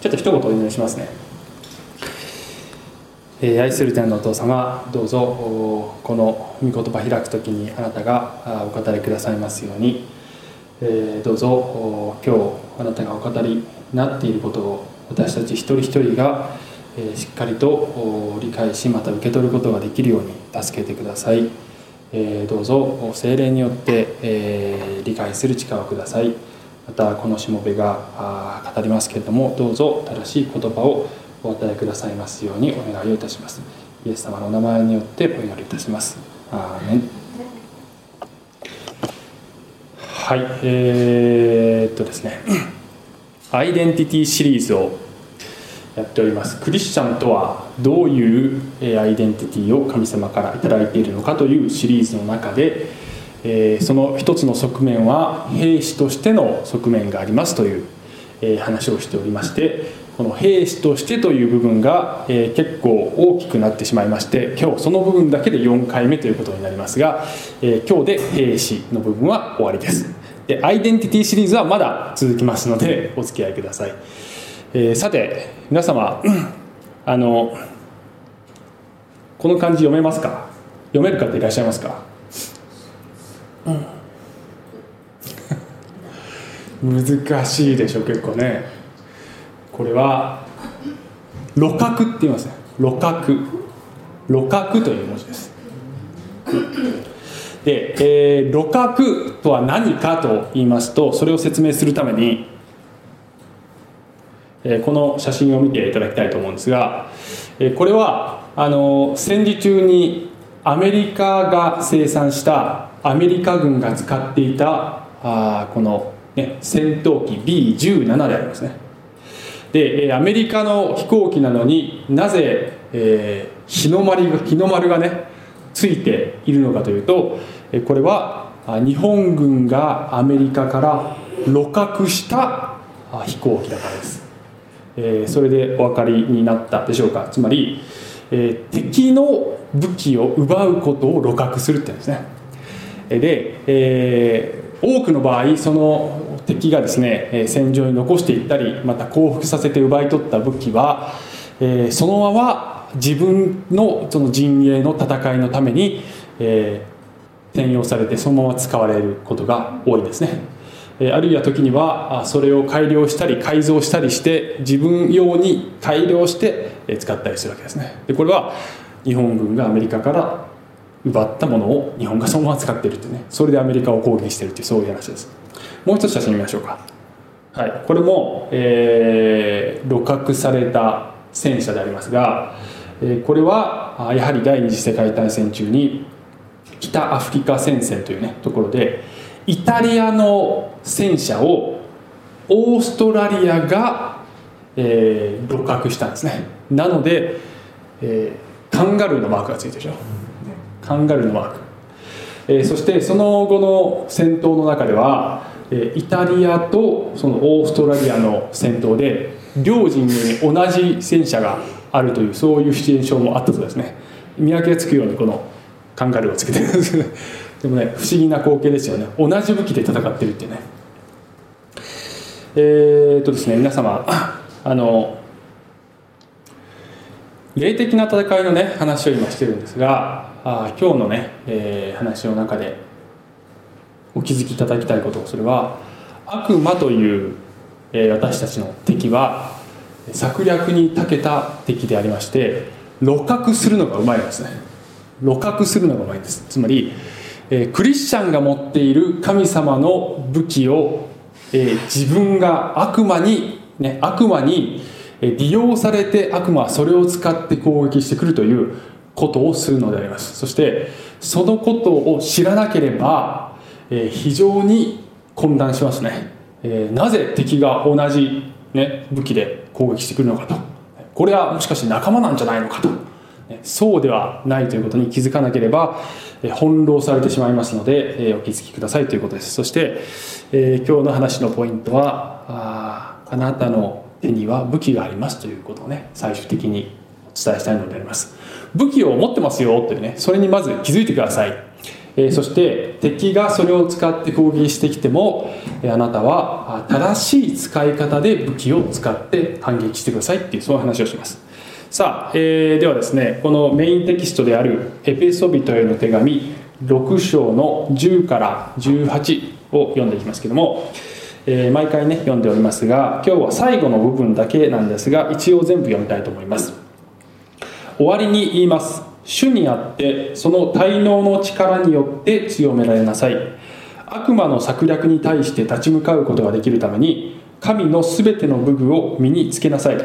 ちょっと一言お祈りしますね、えー愛する天のお父様どうぞこの御言葉開く時にあなたがお語りくださいますように、えーどうぞ今日あなたがお語りになっていることを私たち一人一人が、えしっかりと理解しまた受け取ることができるように助けてください、えーどうぞ精霊によって、えー理解する力をください。またこのしもべが語りますけれどもどうぞ正しい言葉をお与えくださいますようにお願いをいたします。イエス様のお名前によってお祈りいたします。アーメン。はいえー、っとですね。アイデンティティシリーズをやっております。クリスチャンとはどういうえアイデンティティを神様から頂いているのかというシリーズの中でえーその一つの側面は兵士としての側面がありますというえー話をしておりましてこの兵士としてという部分がえー結構大きくなってしまいまして今日その部分だけで4回目ということになりますがえ今日で兵士の部分は終わりです。でアイデンティティシリーズはまだ続きますのでお付き合いください、えさて皆様あのこの漢字読めますか？読める方いらっしゃいますか？難しいでしょ結構ね。これは路角って言いますね。路角。路角という文字です。で、えー、とは何かと言いますとそれを説明するために、えこの写真を見ていただきたいと思うんですが、えこれはあの戦時中にアメリカが生産したアメリカ軍が使っていたあこの、ね、戦闘機 B17 でありますね。でえーアメリカの飛行機なのになぜ、えー日の丸が日の丸がねついているのかというとえーこれはあ日本軍がアメリカから路角したあ飛行機だからです、えーそれでお分かりになったでしょうか。つまり、えー敵の武器を奪うことを路角するって言うんですね。で、えー多くの場合その敵がですね戦場に残していったりまた降伏させて奪い取った武器は、えーそのまま自分のその陣営の戦いのために、えー転用されてそのまま使われることが多いですね。あるいは時にはそれを改良したり改造したりして自分用に改良して使ったりするわけですね。でこれは日本軍がアメリカから奪ったものを日本がそのまま使っているってね。それでアメリカを攻撃しているっていうそういう話です。もう一つ写真見ましょうか。はい。これも、えー、路角された戦車でありますが、えーこれはあやはり第二次世界大戦中に北アフリカ戦線というねところでイタリアの戦車をオーストラリアが、えー、路角したんですね。なので、えーカンガルーのマークがついてるでしょカンガルのマーク、えーそしてその後の戦闘の中では、えーイタリアとそのオーストラリアの戦闘で両陣営に同じ戦車があるというそういうシチュエーションもあったそうですね。見分けがつくようにこのカンガルーをつけてるんです。け どでもね不思議な光景ですよね。同じ武器で戦ってるってね。えーっとですね皆様あの霊的な戦いのね話を今してるんですがあ今日のね、えー話の中でお気づきいただきたいことそれは悪魔という、えー私たちの敵は策略に長けた敵でありまして路角するのがうまいんですね。路角するのがうまいんです。つまり、えークリスチャンが持っている神様の武器を、え自分が悪魔に、ね、悪魔に利用されて悪魔はそれを使って攻撃してくるということをするのであります。そしてそのことを知らなければ、えー非常に混乱しますね、えーなぜ敵が同じ、ね、武器で攻撃してくるのかと。これはもしかして仲間なんじゃないのかと。そうではないということに気づかなければえ翻弄されてしまいますのでえお気づきくださいということです。そして、えー今日の話のポイントはああなたの手には武器がありますということをね最終的にお伝えしたいのであります。武器を持ってますよというねそれにまず気づいてください、えそして敵がそれを使って攻撃してきてもあなたは正しい使い方で武器を使って反撃してくださいっていうそういう話をします。さあ、えー、ではですねこのメインテキストであるエペソビトへの手紙6章の10から18を読んでいきますけども、えー、毎回ね読んでおりますが今日は最後の部分だけなんですが一応全部読みたいと思います。終わりに言います。主にあってその滞納の力によって強められなさい。悪魔の策略に対して立ち向かうことができるために神のすべての武具を身につけなさい。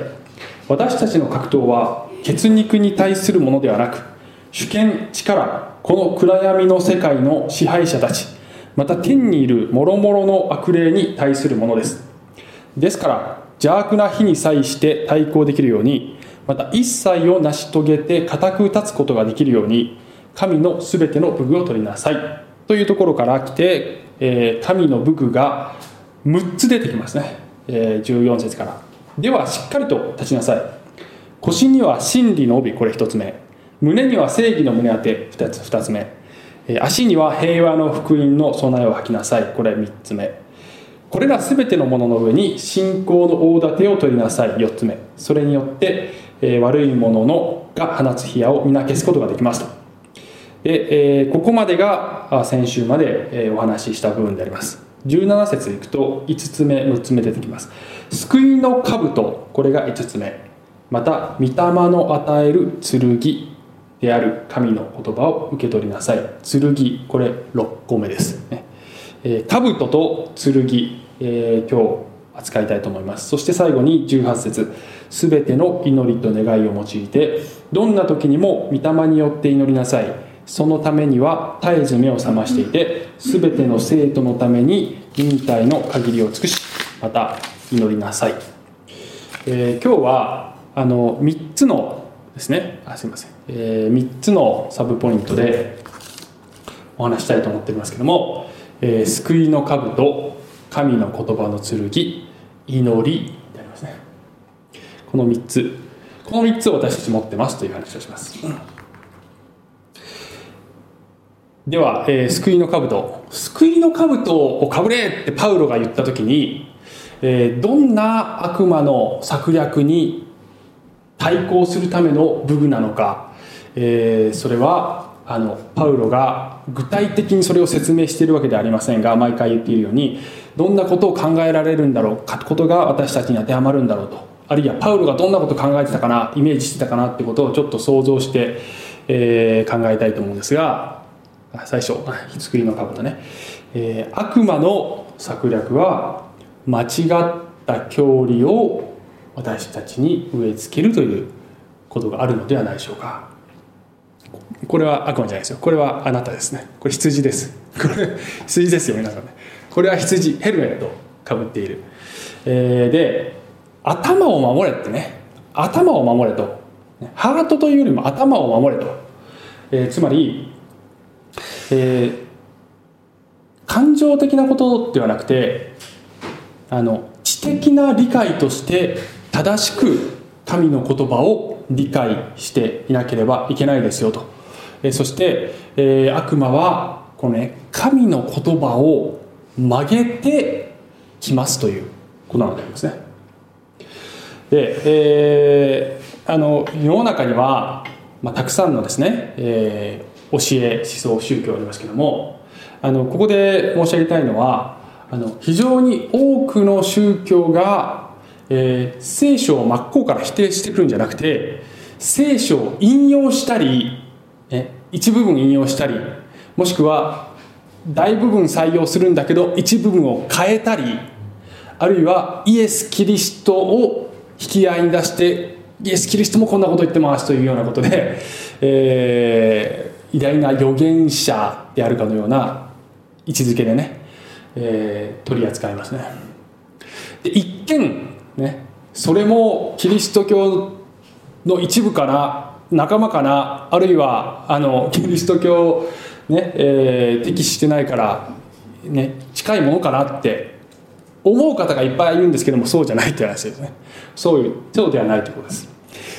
私たちの格闘は血肉に対するものではなく主権力この暗闇の世界の支配者たちまた天にいる諸々の悪霊に対するものです。ですから邪悪な日に際して対抗できるようにまた一切を成し遂げて固く立つことができるように神のすべての武具を取りなさい。というところから来て、えー、神の武具が6つ出てきますね、えー、14節から。ではしっかりと立ちなさい。腰には真理の帯これ1つ目。胸には正義の胸当て2つ ,2 つ目。足には平和の福音の備えを吐きなさい。これ3つ目。これら全てのものの上に信仰の大盾を取りなさい。4つ目。それによってえ悪いもののが放つ火矢を皆消すことができますと。で、えここまでが先週までえお話しした部分であります。17節いくと5つ目6つ目出てきます。救いの兜。これが5つ目。また御霊の与える剣である。神の言葉を受け取りなさい。剣。これ6個目です。ね、えー、兜と剣、えー、今日扱いたいと思います。そして最後に18節。すべての祈りと願いを用いてどんな時にも御霊によって祈りなさい。そのためには絶えず目を覚ましていてすべての生徒のために忍耐の限りを尽くしまた祈りなさい、えー、今日はあの3つのですね。あすいません、えー、3つのサブポイントでお話したいと思っていますけども、えー、救いの兜。神の言葉の剣祈りでありますね。この3つ。この3つを私たち持ってますという話をします、では、えー、救いの兜。救いの兜をかぶれってパウロが言った時に、えー、どんな悪魔の策略に対抗するための武具なのか、えー、それはあのパウロが具体的にそれを説明しているわけではありませんが毎回言っているようにどんなことを考えられるんだろうかことが私たちに当てはまるんだろうとあるいはパウロがどんなことを考えてたかなイメージしてたかなってことをちょっと想像して、えー、考えたいと思うんですが最初作りの兜ね、えー、悪魔の策略は間違った教理を私たちに植え付けるということがあるのではないでしょうか。これは悪魔じゃないですよ。これはあなたですね。これ羊です。これ羊ですよ皆さんね。これは羊ヘルメットかぶっている、えー、で頭を守れってね。頭を守れと。ハートというよりも頭を守れと、えー、つまり、えー、感情的なことではなくてあの知的な理解として正しく神の言葉を理解していなければいけないですよと、え、そして、えー、悪魔はこのね神の言葉を曲げてきますということなんですね。で、えー、あの世の中には、まあ、たくさんのですね、えー、教え思想宗教ありますけどもあのここで申し上げたいのはあの非常に多くの宗教が、えー、聖書を真っ向から否定してくるんじゃなくて聖書を引用したり、ね、一部分引用したりもしくは大部分採用するんだけど一部分を変えたりあるいはイエス・キリストを引き合いに出してイエス・キリストもこんなこと言ってますというようなことで、えー、偉大な預言者であるかのような位置づけでね、えー、取り扱いますね。で一見ねそれもキリスト教の一部かな仲間かな？あるいはあのキリスト教ねえー、適してないから、ね、近いものかなって思う方がいっぱいいるんですけどもそうじゃないって話ですね。そういうそうではないということです。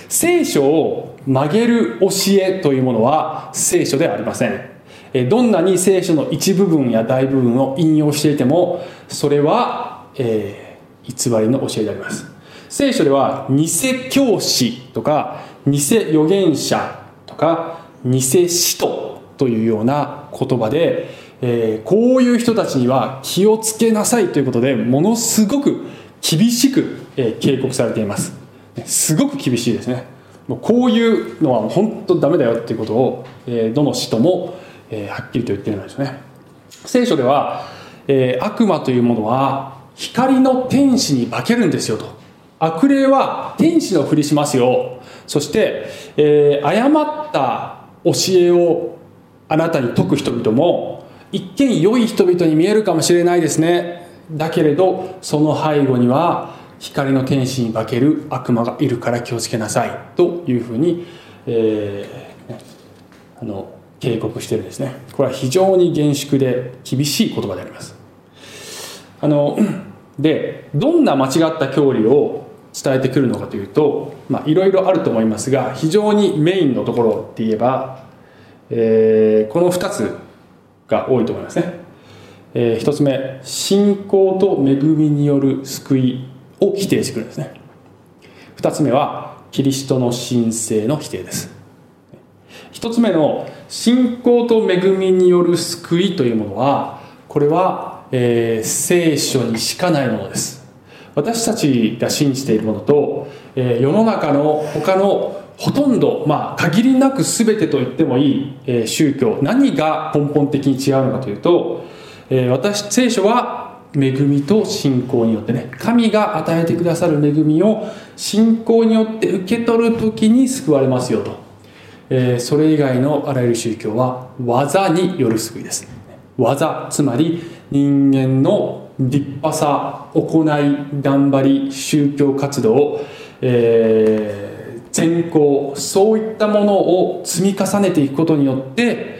聖書を曲げる教えというものは聖書ではありません。どんなに聖書の一部分や大部分を引用していてもそれは、えー、偽りの教えであります。聖書では偽教師とか偽預言者とか偽使徒というような言葉で、えー、こういう人たちには気をつけなさいということでものすごく厳しく、えー、警告されています。すごく厳しいですね。もうこういうのは本当ダメだよっていうことを、えー、どの使徒も、えー、はっきりと言ってるんですね。聖書では、えー、悪魔というものは光の天使に化けるんですよと。悪霊は天使のふりしますよ。そして、えー、誤った教えをあなたに説く人々も一見良い人々に見えるかもしれないですね。だけれどその背後には光の天使に化ける悪魔がいるから気をつけなさい。というふうに、えー、あの警告してるんですね。これは非常に厳粛で厳しい言葉であります。あのでどんな間違った教理を伝えてくるのかというといろいろあると思いますが非常にメインのところって言えば、えー、この2つが多いと思いますね、えー、1つ目信仰と恵みによる救いを否定してくるんですね。2つ目はキリストの神聖の否定です。1つ目の信仰と恵みによる救いというものはこれは、えー、聖書にしかないものです。私たちが信じているものと、えー、世の中の他のほとんど、まあ、限りなく全てと言ってもいい、えー、宗教何が根本的に違うのかというと、えー、私聖書は恵みと信仰によってね神が与えてくださる恵みを信仰によって受け取る時に救われますよと、えー、それ以外のあらゆる宗教は技による救いです。技つまり人間の立派さ行い頑張り宗教活動、えー、善行そういったものを積み重ねていくことによって、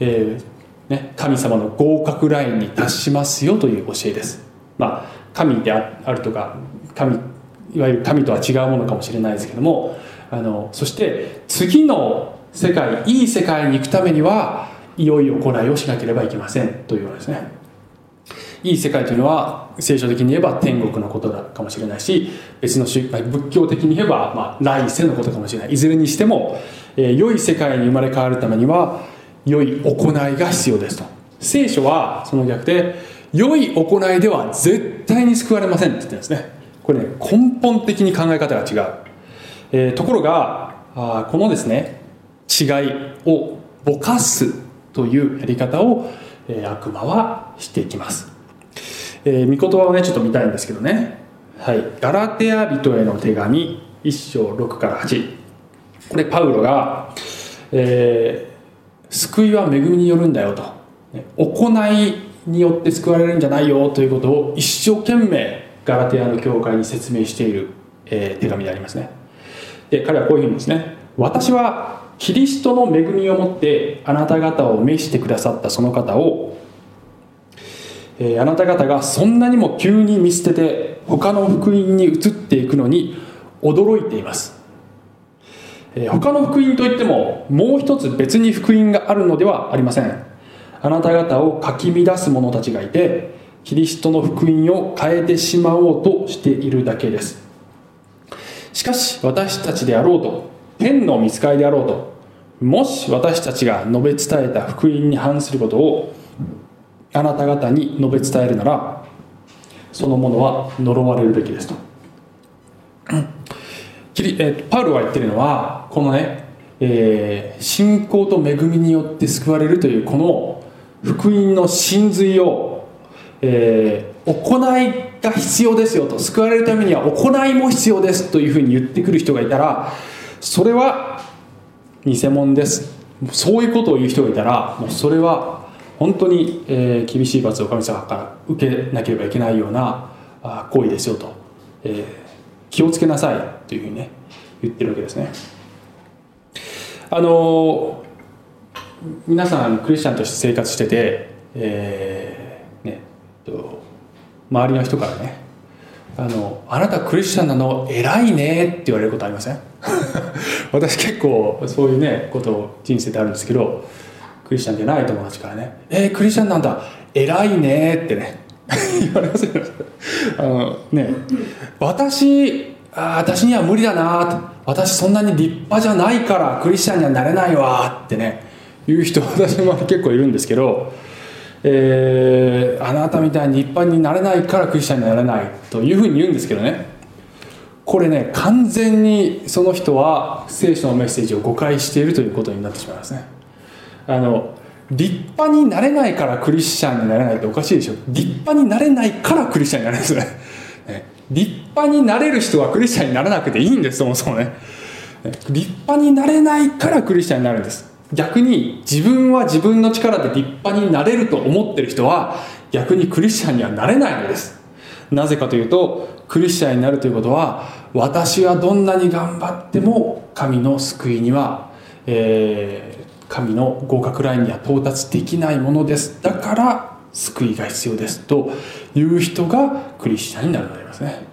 えーね、神様の合格ラインに達しますよという教えです。まあ、神であるとか神いわゆる神とは違うものかもしれないですけどもあのそして次の世界いい世界に行くためには良いよ行いをしなければいけませんというわけですね。いい世界というのは聖書的に言えば天国のことだかもしれないし別の宗仏教的に言えば、まあ、来世のことかもしれない。いずれにしても、えー、良い世界に生まれ変わるためには良い行いが必要ですと。聖書はその逆で良い行いでは絶対に救われませんって言ってるんですね。これね根本的に考え方が違う、えー、ところがあこのですね違いをぼかすというやり方を、えー、悪魔はしていきます、えー、御言葉をねちょっと見たいんですけどね。はい。ガラテヤ人への手紙1章6から8これパウロが、えー、救いは恵みによるんだよと。行いによって救われるんじゃないよということを一生懸命ガラテヤの教会に説明している、えー、手紙でありますね。で彼はこういうふうにですね。私はキリストの恵みをもってあなた方を召してくださったその方を、え、あなた方がそんなにも急に見捨てて他の福音に移っていくのに驚いています。え他の福音といってももう一つ別に福音があるのではありません。あなた方をかき乱す者たちがいてキリストの福音を変えてしまおうとしているだけです。しかし私たちであろうと天の見つかりであろうともし私たちが述べ伝えた福音に反することをあなた方に述べ伝えるならそのものは呪われるべきですと。えパウロが言ってるのはこのね、えー、信仰と恵みによって救われるというこの福音の真髄を、えー、行いが必要ですよと。救われるためには行いも必要ですというふうに言ってくる人がいたらそれは偽物です。そういうことを言う人がいたらもうそれは本当に、えー、厳しい罰を神様から受けなければいけないようなあ行為ですよと、えー、気をつけなさいというふうにね言ってるわけですね。あの皆さんクリスチャンとして生活してて、えー、ねと周りの人からねあの「あなたクリスチャンなの？偉いね」って言われることありません？私結構そういうねことを人生であるんですけどクリスチャンでない友達からね「えー、クリスチャンなんだ。偉いね」ってね。言われますよ。あのね。私あ私には無理だなと私そんなに立派じゃないからクリスチャンにはなれないわってね。言う人私も結構いるんですけど、えー、あなたみたいに立派になれないからクリスチャンになれないというふうに言うんですけどね。これね完全にその人は聖書のメッセージを誤解しているということになってしまいますね。あの立派になれないからクリスチャンになれないっておかしいでしょ。立派になれないからクリスチャンになれないですね。立派になれる人はクリスチャンにならなくていいんですそもそもね。立派になれないからクリスチャンになるんです。逆に自分は自分の力で立派になれると思ってる人は逆にクリスチャンにはなれないのです。なぜかというとクリスチャンになるということは私はどんなに頑張っても神の救いには、えー、神の合格ラインには到達できないものです。だから救いが必要ですという人がクリスチャンになるのでありますね、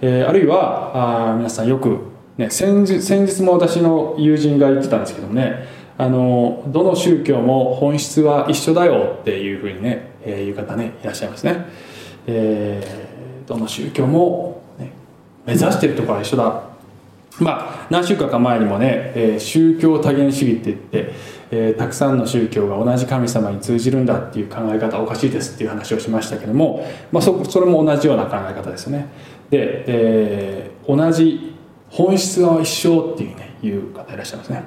えー、あるいはあ皆さんよく、ね、先日先日も私の友人が言ってたんですけどもね。あのどの宗教も本質は一緒だよっていうふうにね、えー、言う方ねいらっしゃいますね、えー、どの宗教も、ね、目指してるところは一緒だ。まあ何週間か前にもね、えー、宗教多元主義って言ってえー、たくさんの宗教が同じ神様に通じるんだっていう考え方おかしいですっていう話をしましたけども、まあ、そそれも同じような考え方ですよね。で、えー、同じ本質は一緒っていうねいう方いらっしゃいますね、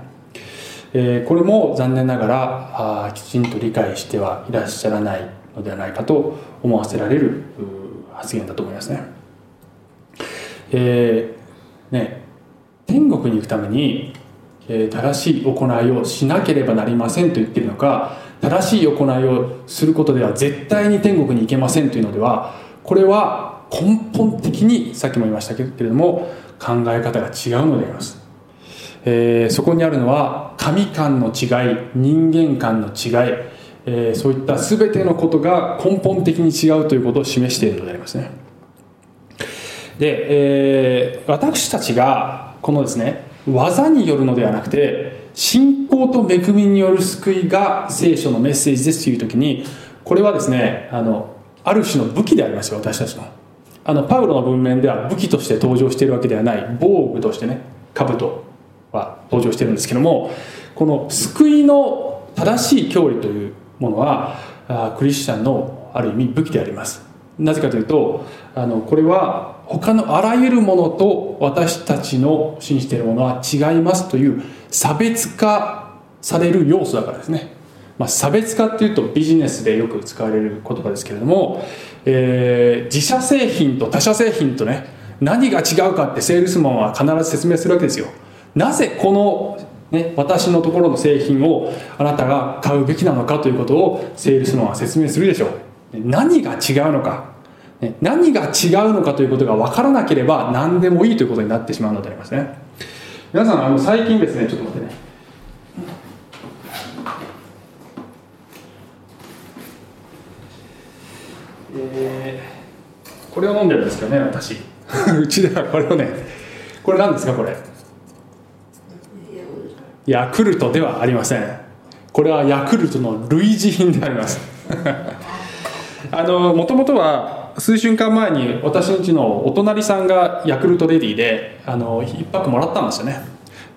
えー、これも残念ながらあきちんと理解してはいらっしゃらないのではないかと思わせられる発言だと思いますね。えー、ね天国に行くためにえ正しい行いをしなければなりませんと言ってるのか正しい行いをすることでは絶対に天国に行けませんというのではこれは根本的にさっきも言いましたけれども考え方が違うのであります、えー、そこにあるのは神観の違い人間観の違い、えー、そういった全てのことが根本的に違うということを示しているのでありますね。で、えー、私たちがこのですね技によるのではなくて信仰と恵みによる救いが聖書のメッセージですという時にこれはですねあのある種の武器でありますよ私たちの。あのパウロの文面では武器として登場しているわけではない防具としてね兜は登場してるんですけどもこの救いの正しい教理というものはクリスチャンのある意味武器であります。なぜかというとあのこれは他のあらゆるものと私たちの信じているものは違いますという差別化される要素だからですね、まあ、差別化っていうとビジネスでよく使われる言葉ですけれども、えー、自社製品と他社製品とね何が違うかってセールスマンは必ず説明するわけですよ。なぜこのね、私のところの製品をあなたが買うべきなのかということをセールスマンは説明するでしょう。何が違うのか。何が違うのかということが分からなければ何でもいいということになってしまうのでありますね。皆さんあの最近ですねちょっと待ってね。えー、これを飲んでるんですけどね私。うちではこれをねこれ何ですかこれ？ヤクルトではありません。これはヤクルトの類似品であります。あのもともとは数週間前に私んちのお隣さんがヤクルトレディであの1泊もらったんですよね。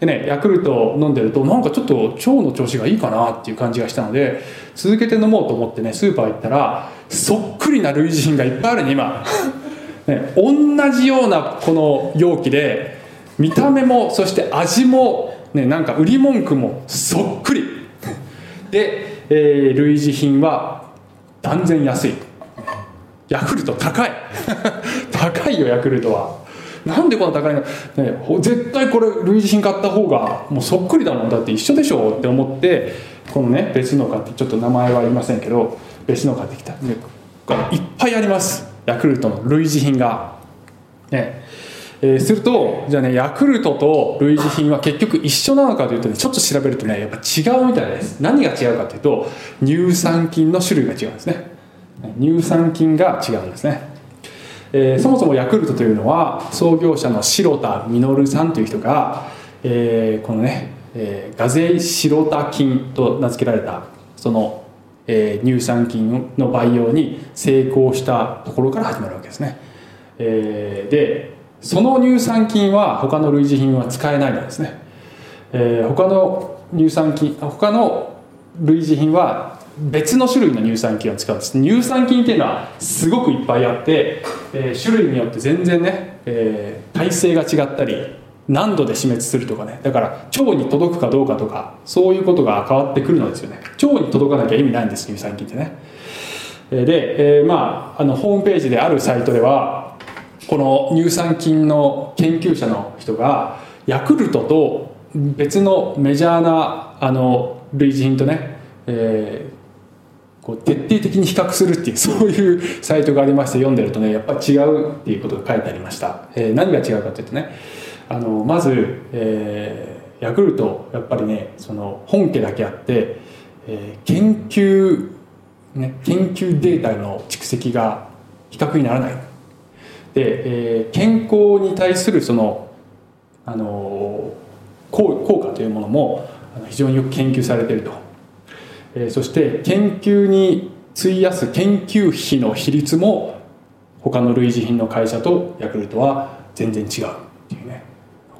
でねヤクルト飲んでるとなんかちょっと腸の調子がいいかなっていう感じがしたので続けて飲もうと思ってねスーパー行ったらそっくりな類似品がいっぱいあるね今。ね同じようなこの容器で見た目もそして味もねなんか売り文句もそっくり。で、えー、類似品は断然安い。ヤクルト高い。高いよヤクルトは。なんでこんな高いの、ね、絶対これ類似品買った方がもうそっくりだもん。だって一緒でしょって思ってこのね別の買ってちょっと名前は言いませんけど別の買ってきた、いっぱいあります。ヤクルトの類似品が。ね。えー、するとじゃあねヤクルトと類似品は結局一緒なのかというとねちょっと調べるとねやっぱ違うみたいです。何が違うかというと乳酸菌の種類が違うんですね。乳酸菌が違うんですね、えー、そもそもヤクルトというのは創業者の白田稔さんという人が、えー、このね、えー、ガゼイシロタ菌と名付けられたその、えー、乳酸菌の培養に成功したところから始まるわけですね、えー、でその乳酸菌は他の類似品は使えないんですね、えー、他の乳酸菌他の類似品は別の種類の乳酸菌を使うんです。乳酸菌っていうのはすごくいっぱいあって、えー、種類によって全然ね、えー、体性が違ったり何度で死滅するとかね。だから腸に届くかどうかとかそういうことが変わってくるのですよね。腸に届かなきゃ意味ないんです乳酸菌ってね。で、えー、まああのホームページであるサイトではこの乳酸菌の研究者の人がヤクルトと別のメジャーなあの類似品とね、えー、こう徹底的に比較するっていう そういうサイトがありまして読んでるとねやっぱ違うっていうことが書いてありました、えー、何が違うかというとねあのまず、えー、ヤクルトやっぱりねその本家だけあって、えー、研究、ね、研究データの蓄積が比較にならない。で、えー、健康に対するそのあの効効果というものも非常によく研究されていると、えー、そして研究に費やす研究費の比率も他の類似品の会社とヤクルトは全然違うっていうね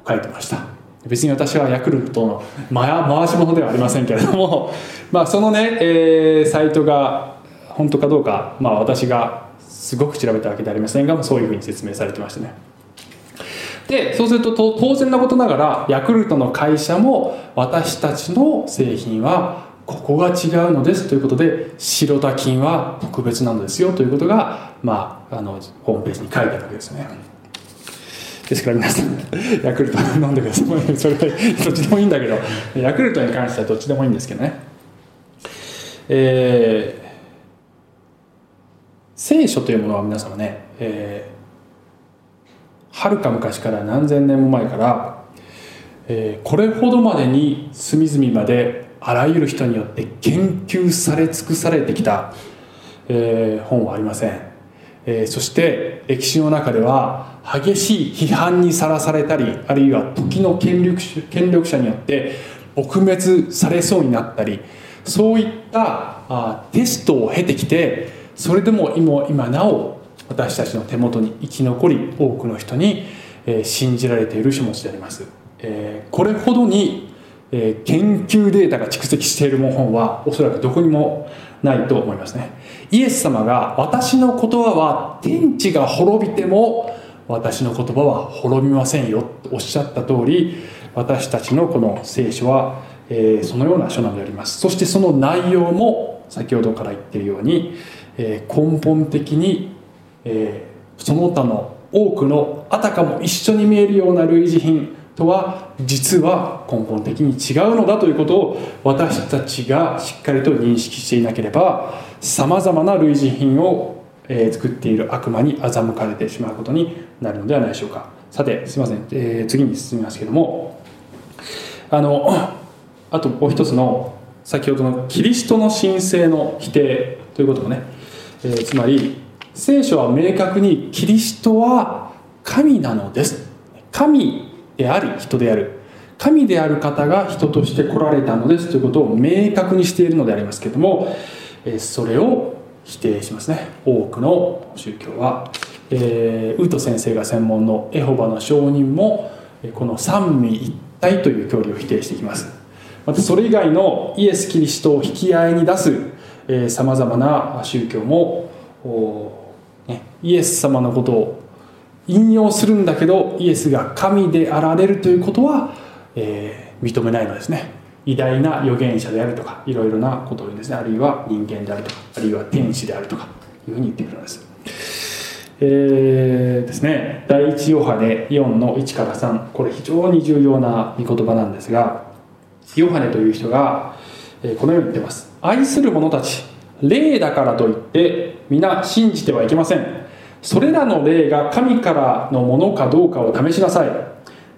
書いてました。別に私はヤクルトの回し物ではありませんけれども まあそのね、えー、サイトが本当かどうか、まあ、私がすごく調べたわけではありませんがそういうふうに説明されてましたね。でそうすると当然なことながらヤクルトの会社も私たちの製品はここが違うのですということで白田菌は特別なのですよということが、まあ、あのホームページに書いてあるわけですね。ですから皆さんヤクルト飲んでくださいそれはどっちでもいいんだけどヤクルトに関してはどっちでもいいんですけどね。えー、聖書というものは皆様ね、えはるか昔から何千年も前から、えー、これほどまでに隅々まであらゆる人によって研究され尽くされてきた、えー、本はありません、えー、そして歴史の中では激しい批判にさらされたりあるいは時の権力権力者によって撲滅されそうになったりそういったあテストを経てきてそれでも今今なお私たちの手元に生き残り多くの人に、え信じられている書物であります、えこれほどに、え研究データが蓄積している本はおそらくどこにもないと思いますね。イエス様が私の言葉は天地が滅びても私の言葉は滅びませんよとおっしゃった通り私たちのこの聖書は、えそのような書なのであります。そしてその内容も先ほどから言っているように、え根本的にえ、その他の多くのあたかも一緒に見えるような類似品とは実は根本的に違うのだということを私たちがしっかりと認識していなければさまざまな類似品を、作っている悪魔に欺かれてしまうことになるのではないでしょうか。さてすいません、えー、次に進みますけどもあのあともう一つの先ほどのキリストの神聖の否定ということもね、えー、つまり聖書は明確にキリストは神なのです。神であり人である。神である方が人として来られたのですということを明確にしているのでありますけれどもそれを否定しますね。多くの宗教は、えー、ウート先生が専門のエホバの証人もこの三位一体という教理を否定していきます。またそれ以外のイエス・キリストを引き合いに出すさまざまな宗教もね、イエス様のことを引用するんだけどイエスが神であられるということは、えー、認めないのですね。偉大な預言者であるとかいろいろなことを言うんですね。あるいは人間であるとかあるいは天使であるとかいうふうに言ってくるのです。えー、ですね。第一ヨハネ4の1から3これ非常に重要な御言葉なんですがヨハネという人がこのように言ってます。愛する者たち霊だからといって皆信じてはいけません。それらの霊が神からのものかどうかを試しなさい。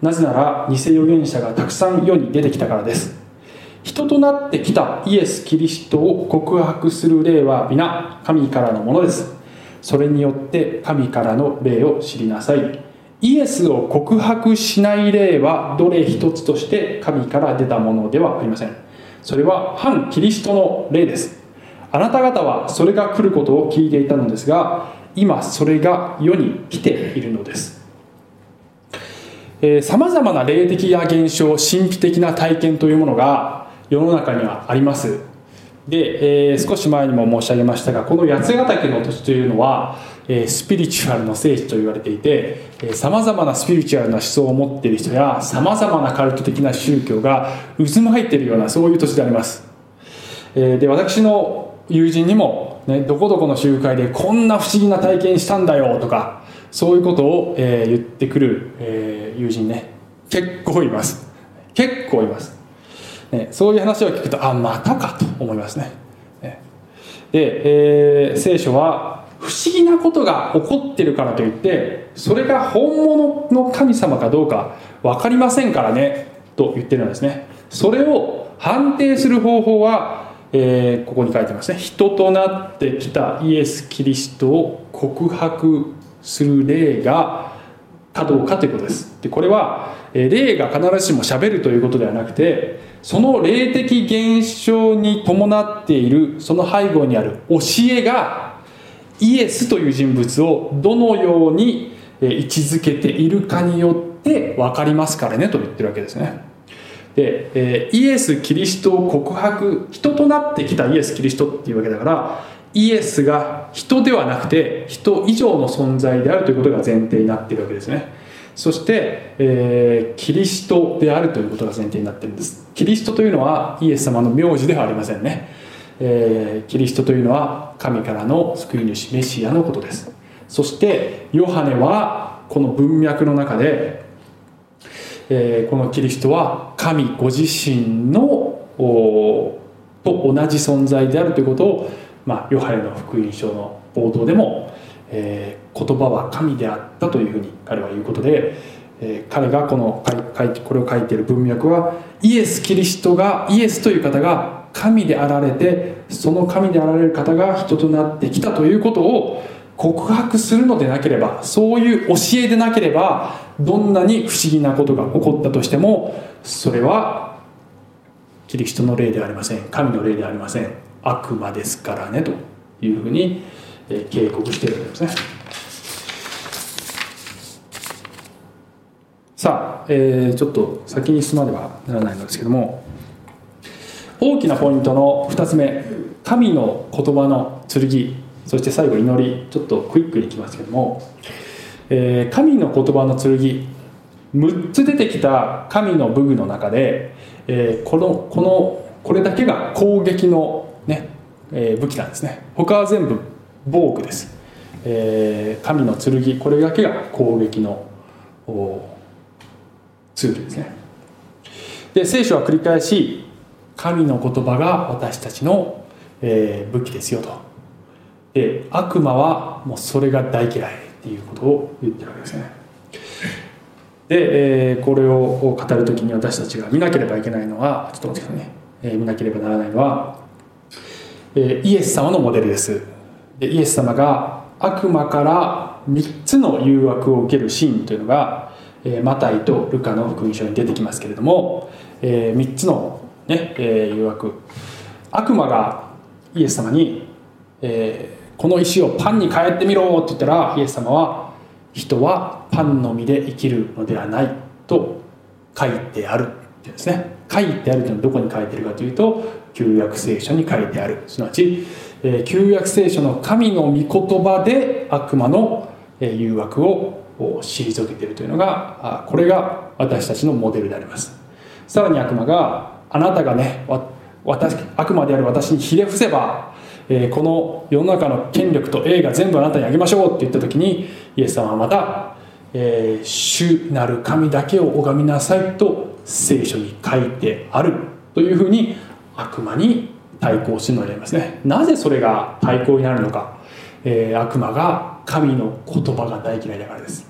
なぜなら偽預言者がたくさん世に出てきたからです。人となってきたイエス・キリストを告白する霊は皆神からのものです。それによって神からの霊を知りなさい。イエスを告白しない霊はどれ一つとして神から出たものではありません。それは反キリストの霊です。あなた方はそれが来ることを聞いていたのですが今それが世に来ているのです。さまざまな霊的な現象神秘的な体験というものが世の中にはあります。で、えー、少し前にも申し上げましたがこの八ヶ岳の土地というのは、えー、スピリチュアルの聖地と言われていてさまざまなスピリチュアルな思想を持っている人やさまざまなカルト的な宗教が渦巻いているようなそういう土地であります、えー、で私の友人にも、ね、どこどこの集会でこんな不思議な体験したんだよとかそういうことを、えー、言ってくる、えー、友人ね。結構います。結構います、ね、そういう話を聞くとあまたかと思いますね。で、えー、聖書は不思議なことが起こってるからといってそれが本物の神様かどうか分かりませんからねと言ってるんですね。それを判定する方法は、えー、ここに書いてますね。人となってきたイエス・キリストを告白する霊がかどうかということです。でこれはえ霊が必ずしもしゃべるということではなくてその霊的現象に伴っているその背後にある教えがイエスという人物をどのように位置づけているかによって分かりますからねと言ってるわけですね。で、えイエス・キリストを告白人となってきたイエス・キリストっていうわけだからイエスが人ではなくて人以上の存在であるということが前提になっているわけですね。そして、えー、キリストであるということが前提になっているんです。キリストというのはイエス様の名字ではありませんね、えー、キリストというのは神からの救い主メシアのことです。そしてヨハネはこの文脈の中で、えー、このキリストは神ご自身のと同じ存在であるということをまあ、ヨハネの福音書の冒頭でも、えー、言葉は神であったというふうに彼は言うことで、えー、彼がこのこれを書いている文脈はイエス・キリストがイエスという方が神であられてその神であられる方が人となってきたということを告白するのでなければそういう教えでなければどんなに不思議なことが起こったとしてもそれはキリストの霊ではありません。神の霊ではありません。悪魔ですからねというふうに警告しているわけですね。さあ、えー、ちょっと先に進まねばならないのですけども大きなポイントの2つ目。神の言葉の剣。そして最後祈りちょっとクイックにいきますけども、えー、神の言葉の剣6つ出てきた神の武具の中で、えー、このこのこれだけが攻撃のね、えー、武器なんですね。他は全部防具です、えー、神の剣これだけが攻撃のツールですね。で聖書は繰り返し神の言葉が私たちの、えー、武器ですよと。で悪魔はもうそれが大嫌いっていうことを言ってるわけですね。で、えー、これを語る時に私たちが見なければいけないのはちょっと待ってくださいね、えー、見なければならないのはえイエス様のモデルです。でイエス様が悪魔から3つの誘惑を受けるシーンというのが、えマタイとルカの福音書に出てきますけれども、え3つの、ねえ誘惑。悪魔がイエス様に、えこの石をパンに変えてみろって言ったらイエス様は人はパンの実で生きるのではないと書いてあるってですね。書いてあるというのはどこに書いてるかというと旧約聖書に書いてある。すなわち、え旧約聖書の神の御言葉で悪魔の誘惑を退けているというのがこれが私たちのモデルであります。さらに悪魔があなたがね私悪魔である私にひれ伏せば、えこの世の中の権力と栄が全部あなたにあげましょうって言った時にイエス様はまた、えー、主なる神だけを拝みなさいと聖書に書いてあるというふうに悪魔に対抗するのでありますね。なぜそれが対抗になるのか、えー、悪魔が神の言葉が大嫌いだからです、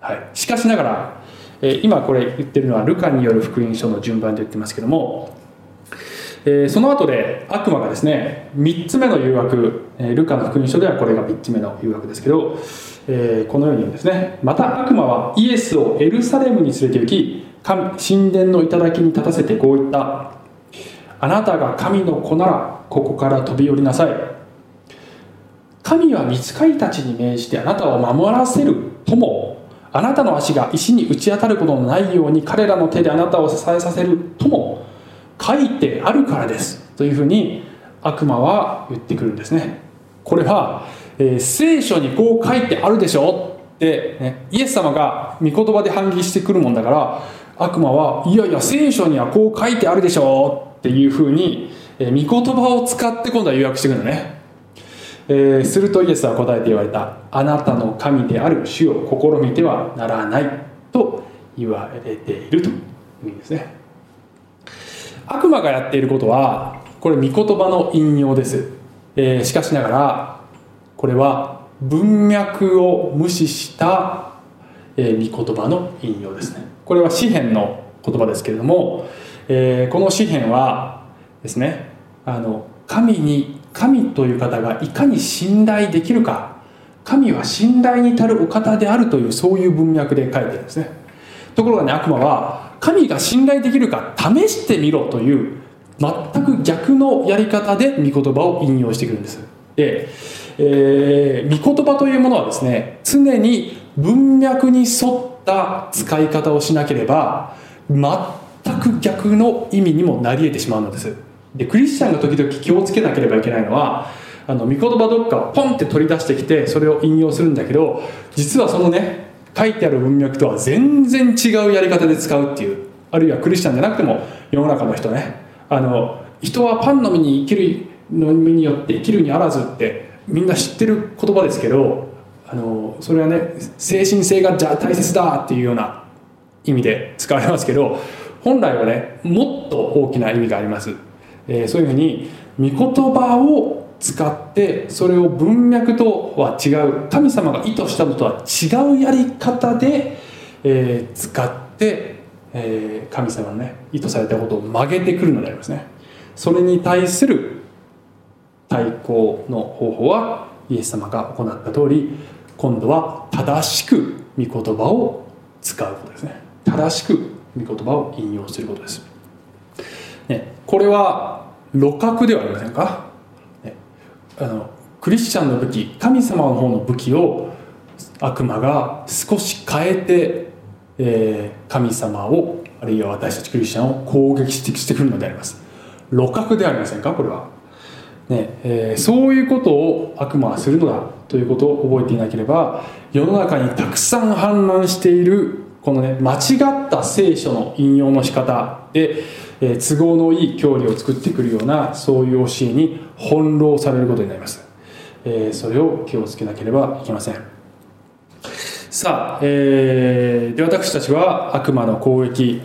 はい、しかしながら、え、今これ言ってるのはルカによる福音書の順番で言ってますけども、えー、その後で悪魔がですね3つ目の誘惑、えルカの福音書ではこれが3つ目の誘惑ですけど、えこのようにですね。また悪魔はイエスをエルサレムに連れて行き神殿の頂に立たせてこう言った。あなたが神の子ならここから飛び降りなさい。神は見つかりたちに命じてあなたを守らせる。ともあなたの足が石に打ち当たることのないように彼らの手であなたを支えさせる。とも書いてあるからです。というふうに悪魔は言ってくるんですね。これは、えー、聖書にこう書いてあるでしょって、ね、イエス様が御言葉で反撃してくるもんだから悪魔はいやいや聖書にはこう書いてあるでしょっていうふうに、えー、御言葉を使って今度は誘惑してくるのね、えー、するとイエスは答えて言われた。あなたの神である主を試みてはならないと言われているという意味ですね。悪魔がやっていることはこれ御言葉の引用です、えー、しかしながらこれは文脈を無視した、えー、御言葉の引用ですね。これは詩篇の言葉ですけれども、えー、この詩篇はですねあの神に神という方がいかに信頼できるか神は信頼に足るお方であるというそういう文脈で書いてるんですね。ところがね悪魔は神が信頼できるか試してみろという全く逆のやり方で御言葉を引用してくるんです。で、えー、御言葉というものはですね常に文脈に沿った使い方をしなければ全く逆の意味にもなり得てしまうのです。でクリスチャンが時々気をつけなければいけないのはあの御言葉どっかポンって取り出してきてそれを引用するんだけど実はそのね書いてある文脈とは全然違うやり方で使うっていうあるいはクリスチャンじゃなくても世の中の人ね。あの人はパンの実に生きるのみによって生きるにあらずってみんな知ってる言葉ですけどあのそれはね精神性がじゃあ大切だっていうような意味で使われますけど本来はねもっと大きな意味があります、えー、そういうふうに御言葉を使ってそれを文脈とは違う。神様が意図したのとは違うやり方で、えー、使って、えー、神様のね意図されたことを曲げてくるのでありますね。それに対する対抗の方法はイエス様が行った通り今度は正しく御言葉を使うことですね。正しく御言葉を引用することです、ね、これは露覚ではありませんか？あのクリスチャンの武器神様の方の武器を悪魔が少し変えて、えー、神様をあるいは私たちクリスチャンを攻撃してくるのであります。露覚でありませんか？これは、ねえー、そういうことを悪魔はするのだということを覚えていなければ世の中にたくさん氾濫しているこのね間違った聖書の引用の仕方でえ都合のいい教理を作ってくるようなそういう教えに翻弄されることになります、えそれを気をつけなければいけません。さあ、えー、で私たちは悪魔の攻撃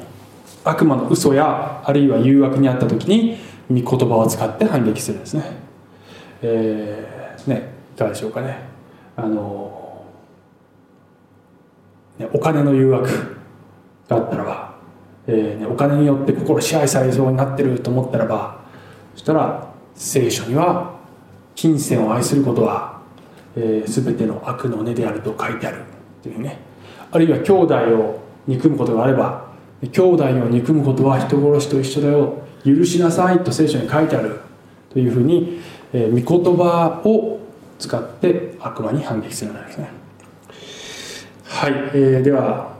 悪魔の嘘やあるいは誘惑にあった時に御言葉を使って反撃するんですね。えー、ねいかがでしょうかね。あのねお金の誘惑があったらばえーね、お金によって心支配されそうになってると思ったらばそしたら聖書には金銭を愛することは、えー、全ての悪の根であると書いてある。というね。あるいは兄弟を憎むことがあれば兄弟を憎むことは人殺しと一緒だよ。許しなさいと聖書に書いてある。というふうに、えー、御言葉を使って悪魔に反撃するのですね。はい、えー、では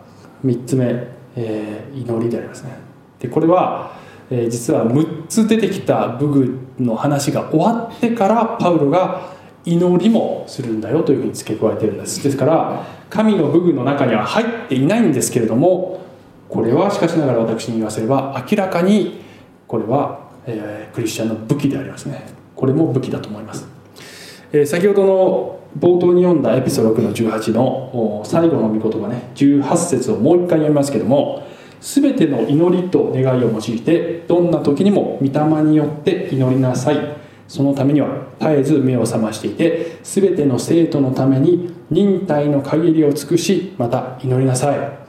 3つ目。えー、祈りでありますね。でこれは、えー、実は6つ出てきた武具の話が終わってからパウロが祈りもするんだよというふうに付け加えてるんです。ですから神の武具の中には入っていないんですけれどもこれはしかしながら私に言わせれば明らかにこれは、えー、クリスチャンの武器でありますね。これも武器だと思います、えー、先ほどの冒頭に読んだエピソード6の18の最後の御言葉ね18節をもう一回読みますけども全ての祈りと願いを用いてどんな時にも御霊によって祈りなさい。そのためには絶えず目を覚ましていて全ての生徒のために忍耐の限りを尽くしまた祈りなさい。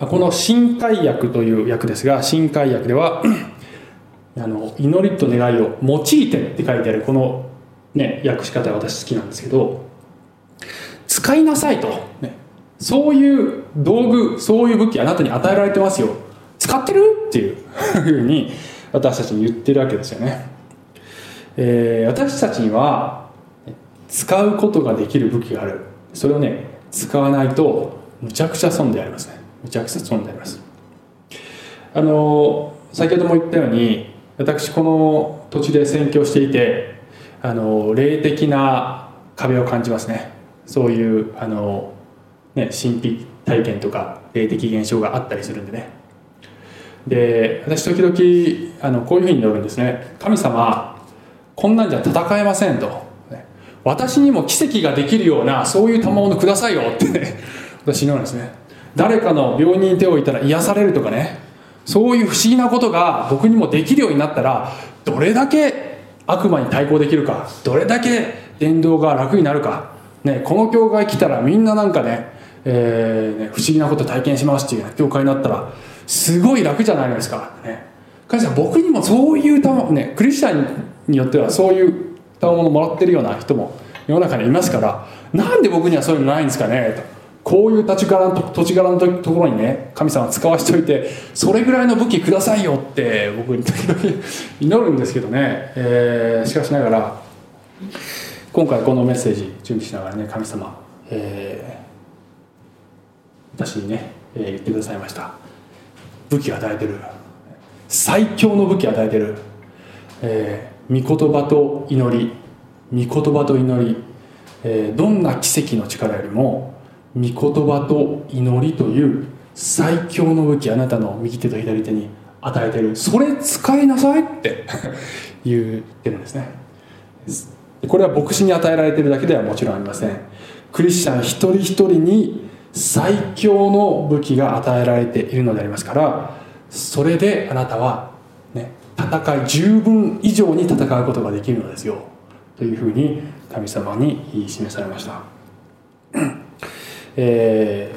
この新海訳という訳ですが新海訳ではあの祈りと願いを用いてって書いてあるこのね、訳し方私好きなんですけど使いなさいと、ね、そういう道具そういう武器あなたに与えられてますよ。使ってる？っていうふうに私たちに言ってるわけですよね、えー、私たちには使うことができる武器がある。それをね使わないとむちゃくちゃ損でありますね。むちゃくちゃ損であります。あの先ほども言ったように私この土地で宣教していてあの霊的な壁を感じますね。そういうあの、ね、神秘体験とか霊的現象があったりするんでね。で私時々あのこういうふうに祈るんですね。神様こんなんじゃ戦えませんと。私にも奇跡ができるようなそういう賜物くださいよってね 私祈るんですね。誰かの病人に手を置いたら癒されるとかね。そういう不思議なことが僕にもできるようになったらどれだけ悪魔に対抗できるかどれだけ伝道が楽になるか、ね、この教会来たらみんななんかね,、えー、ね不思議なこと体験しますっていう、ね、教会になったらすごい楽じゃないですか、ね、神様僕にもそういうた、ね、クリスチャンによってはそういう賜物もらってるような人も世の中にいますからなんで僕にはそういうのないんですかねと。こういう土地柄の土地柄のところにね神様使わしておいてそれぐらいの武器くださいよって僕に時々祈るんですけどね、えー、しかしながら今回このメッセージ準備しながらね神様、えー、私にね、えー、言ってくださいました。武器与えてる。最強の武器与えてる、えー、御言葉と祈り御言葉と祈り、えー、どんな奇跡の力よりも御言葉と祈りという最強の武器あなたの右手と左手に与えてる。それ使いなさいって。言ってるんですね。これは牧師に与えられてるだけではもちろんありません。クリスチャン一人一人に最強の武器が与えられているのでありますからそれであなたは、ね、戦い十分以上に戦うことができるのですよ。というふうに神様に示されました。え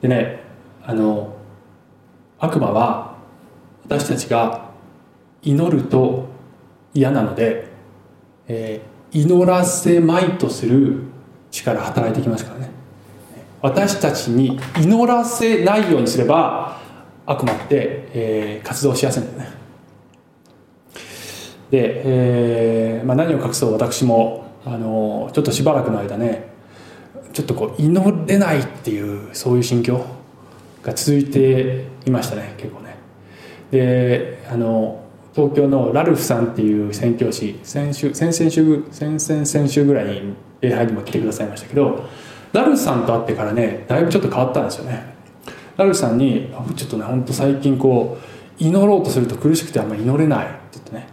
ー、でねあの悪魔は私たちが祈ると嫌なので、えー、祈らせまいとする力働いてきますからね。私たちに祈らせないようにすれば悪魔って、えー、活動しやすいんだよね。で、えーまあ、何を隠そう私もあのちょっとしばらくの間ねちょっとこう祈れないっていうそういう心境が続いていましたね結構ね。であの東京のラルフさんっていう宣教師先週先々週先々先週ぐらいに礼拝にも来てくださいましたけどラルフさんと会ってからねだいぶちょっと変わったんですよね。ラルフさんに「ちょっとね本当最近こう祈ろうとすると苦しくてあんまり祈れない」って言ってね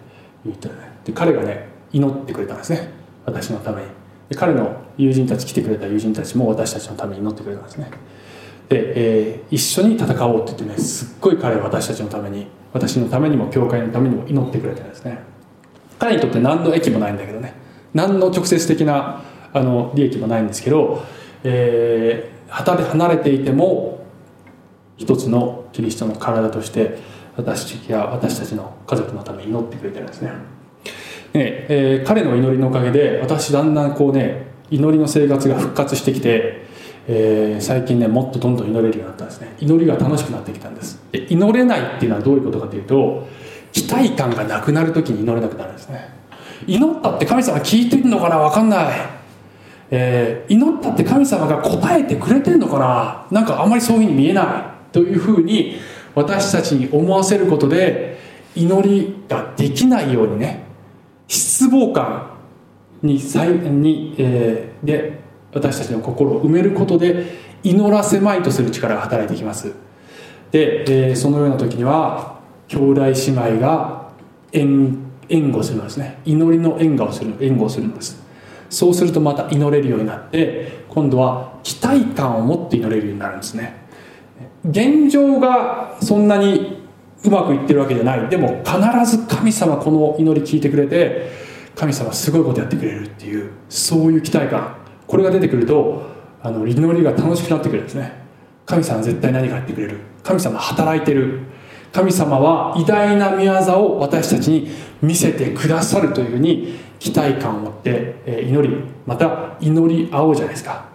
言ってね。で彼がね祈ってくれたんですね。私のために。で彼の友人たち来てくれた友人たちも私たちのために祈ってくれたんですね。で、えー、一緒に戦おうって言ってねすっごい彼は私たちのために私のためにも教会のためにも祈ってくれてるんですね。彼にとって何の益もないんだけどね。何の直接的なあの利益もないんですけど、えー、旗で離れていても一つのキリストの体として私や私たちの家族のために祈ってくれてるんですね。えー、彼の祈りのおかげで私だんだんこうね祈りの生活が復活してきて、えー、最近ねもっとどんどん祈れるようになったんですね。祈りが楽しくなってきたんです。で祈れないっていうのはどういうことかというと期待感がなくなる時に祈れなくなるんですね。祈ったって神様聞いてるのかな分かんない、えー、祈ったって神様が答えてくれてるのかななんかあんまりそういうふうに見えないというふうに私たちに思わせることで祈りができないようにね失望感にに、えー、で私たちの心を埋めることで祈らせまいとする力が働いてきます。で、えー、そのような時には兄弟姉妹が援援護するんですね。祈りの援護をする援護をするんです。そうするとまた祈れるようになって今度は期待感を持って祈れるようになるんですね。現状がそんなにうまくいってるわけじゃない。でも必ず神様この祈り聞いてくれて神様すごいことやってくれるっていうそういう期待感。これが出てくるとあの祈りが楽しくなってくるんですね。神様絶対何かやってくれる。神様働いてる。神様は偉大な御業を私たちに見せてくださるというふうに期待感を持って祈りまた祈り合おうじゃないですか。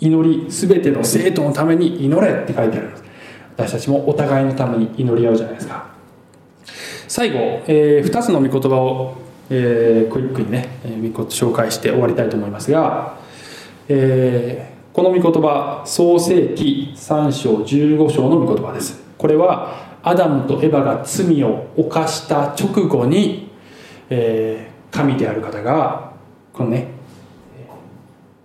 祈り全ての生徒のために祈れって書いてあるんです。私たちもお互いのために祈り合うじゃないですか。最後、えー、2つの御言葉を、えー、クイックにね紹介して終わりたいと思いますが、えー、この御言葉創世記3章15章の御言葉です。これはアダムとエバが罪を犯した直後に、えー、神である方がこのね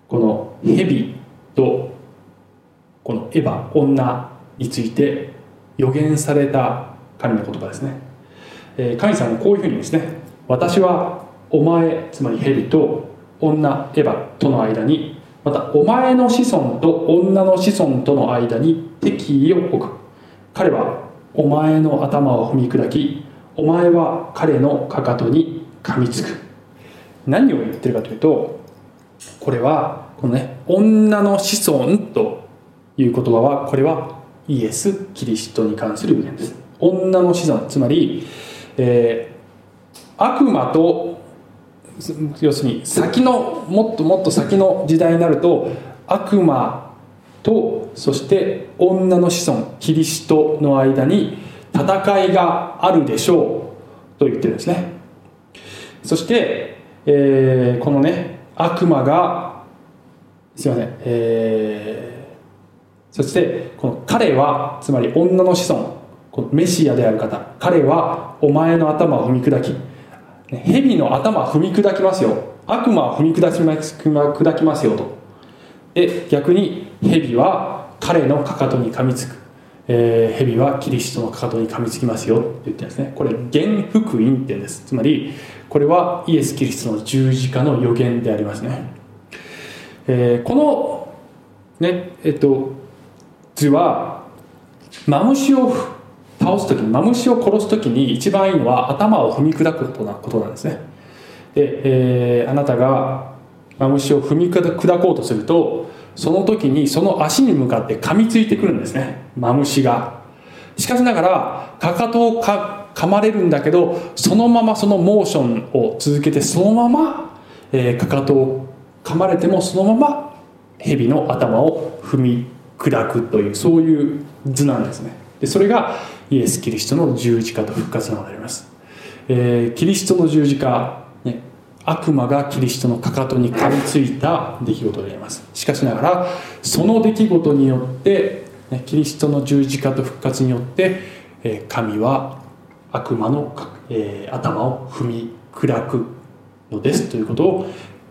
この蛇とこのエヴァ女について予言された神の言葉ですね、えー、神様はこういうふうにですね。私はお前つまり蛇と女エヴァとの間にまたお前の子孫と女の子孫との間に敵意を置く。彼はお前の頭を踏み砕きお前は彼のかかとに噛みつく。何を言ってるかというとこれはこのね女の子孫という言葉はこれはイエス・キリストに関する意見です。女の子孫つまり、えー、悪魔と要するに先のもっともっと先の時代になると悪魔とそして女の子孫キリストの間に戦いがあるでしょうと言ってるんですね。そして、えー、このね悪魔がすいません、えー、そしてこの彼はつまり女の子孫。このメシアである方。彼はお前の頭を踏み砕き。蛇の頭を踏み砕きますよ。悪魔は踏み砕きます砕きますよと。で逆に蛇は彼のかかとに噛みつく、えー、蛇はキリストのかかとに噛みつきますよ。って言ってるんですね。これ原福音って言うんです。つまりこれはイエス・キリストの十字架の予言でありますね、えー、このねえっと図はマムシを倒す時マムシを殺す時に一番いいのは頭を踏み砕くことなことなんですね。で、えー、あなたがマムシを踏み砕こうとするとその時にその足に向かって噛みついてくるんですね。マムシが。しかしながらかかとをか噛まれるんだけどそのままそのモーションを続けてそのまま、えー、かかとを噛まれてもそのまま蛇の頭を踏み砕くというそういう図なんですね。でそれがイエス・キリストの十字架と復活なのであります、えー、キリストの十字架ね悪魔がキリストのかかとに噛みついた出来事であります。しかしながらその出来事によってねキリストの十字架と復活によってえ神は悪魔のえ頭を踏み砕くのです。ということを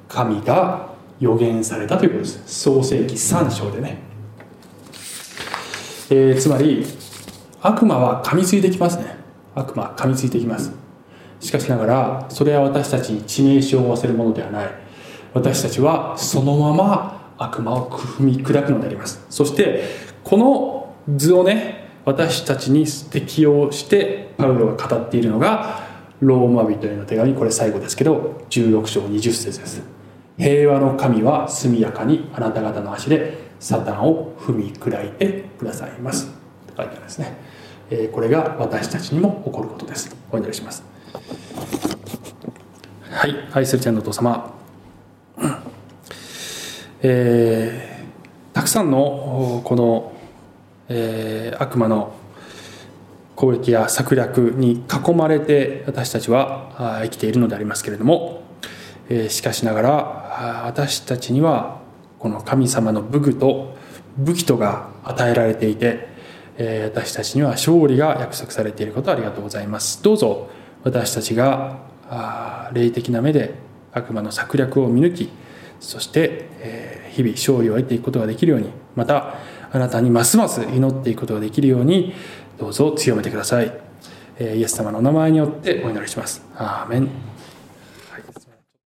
神が予言されたということです。創世紀3章でね、えー、つまり悪魔は噛みついてきますね。悪魔噛みついてきます。しかしながらそれは私たちに致命傷を負わせるものではない。私たちはそのまま悪魔を踏み砕くのであります。そしてこの図をね私たちに適用してパウロが語っているのがローマ人への手紙。これ最後ですけど16章20節です。平和の神は速やかにあなた方の足でサタンを踏み砕いてくださいます。と書いてあるんですね。これが私たちにも起こることです。お祈りします。はい。愛する天のお父様、えー、たくさんのこの、えー、悪魔の攻撃や策略に囲まれて私たちは生きているのでありますけれども、えー、しかしながら私たちにはこの神様の武具と武器とが与えられていて、え、私たちには勝利が約束されていることありがとうございます。どうぞ私たちが霊的な目で悪魔の策略を見抜きそして日々勝利を得ていくことができるようにまたあなたにますます祈っていくことができるようにどうぞ強めてください。イエス様のお名前によってお祈りします。アーメン。